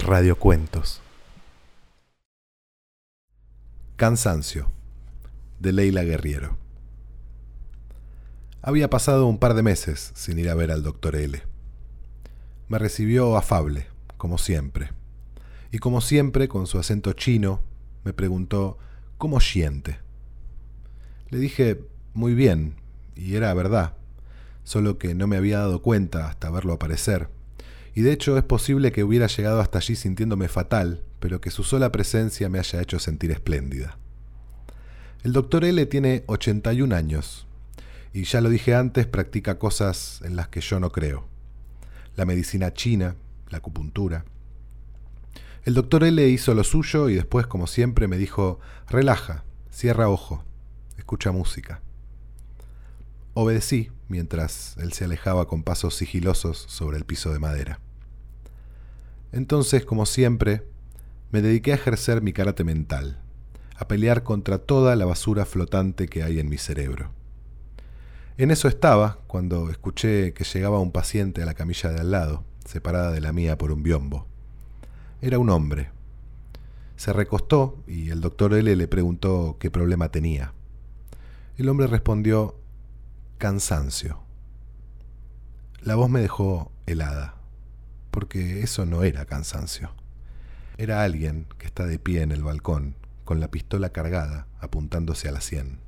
Radiocuentos. Cansancio, de Leila Guerriero. Había pasado un par de meses sin ir a ver al doctor L. Me recibió afable, como siempre. Y como siempre, con su acento chino, me preguntó cómo siente. Le dije, muy bien, y era verdad, solo que no me había dado cuenta hasta verlo aparecer y de hecho es posible que hubiera llegado hasta allí sintiéndome fatal, pero que su sola presencia me haya hecho sentir espléndida. El doctor L tiene 81 años, y ya lo dije antes, practica cosas en las que yo no creo. La medicina china, la acupuntura. El doctor L hizo lo suyo y después, como siempre, me dijo, relaja, cierra ojo, escucha música. Obedecí mientras él se alejaba con pasos sigilosos sobre el piso de madera. Entonces, como siempre, me dediqué a ejercer mi karate mental, a pelear contra toda la basura flotante que hay en mi cerebro. En eso estaba cuando escuché que llegaba un paciente a la camilla de al lado, separada de la mía por un biombo. Era un hombre. Se recostó y el doctor L le preguntó qué problema tenía. El hombre respondió, cansancio. La voz me dejó helada porque eso no era cansancio. Era alguien que está de pie en el balcón, con la pistola cargada, apuntándose a la sien.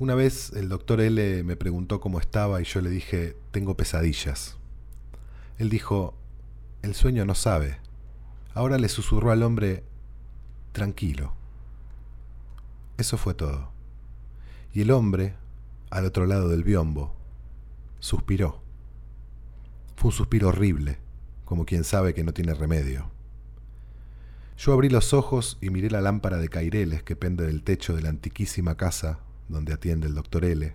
Una vez el doctor L me preguntó cómo estaba y yo le dije, tengo pesadillas. Él dijo, el sueño no sabe. Ahora le susurró al hombre, tranquilo. Eso fue todo. Y el hombre, al otro lado del biombo, suspiró. Fue un suspiro horrible, como quien sabe que no tiene remedio. Yo abrí los ojos y miré la lámpara de caireles que pende del techo de la antiquísima casa donde atiende el doctor L,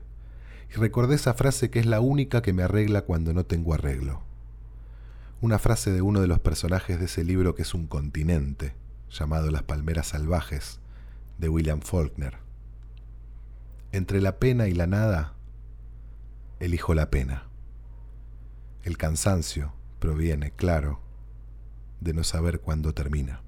y recordé esa frase que es la única que me arregla cuando no tengo arreglo. Una frase de uno de los personajes de ese libro que es un continente, llamado Las Palmeras Salvajes, de William Faulkner. Entre la pena y la nada, elijo la pena. El cansancio proviene, claro, de no saber cuándo termina.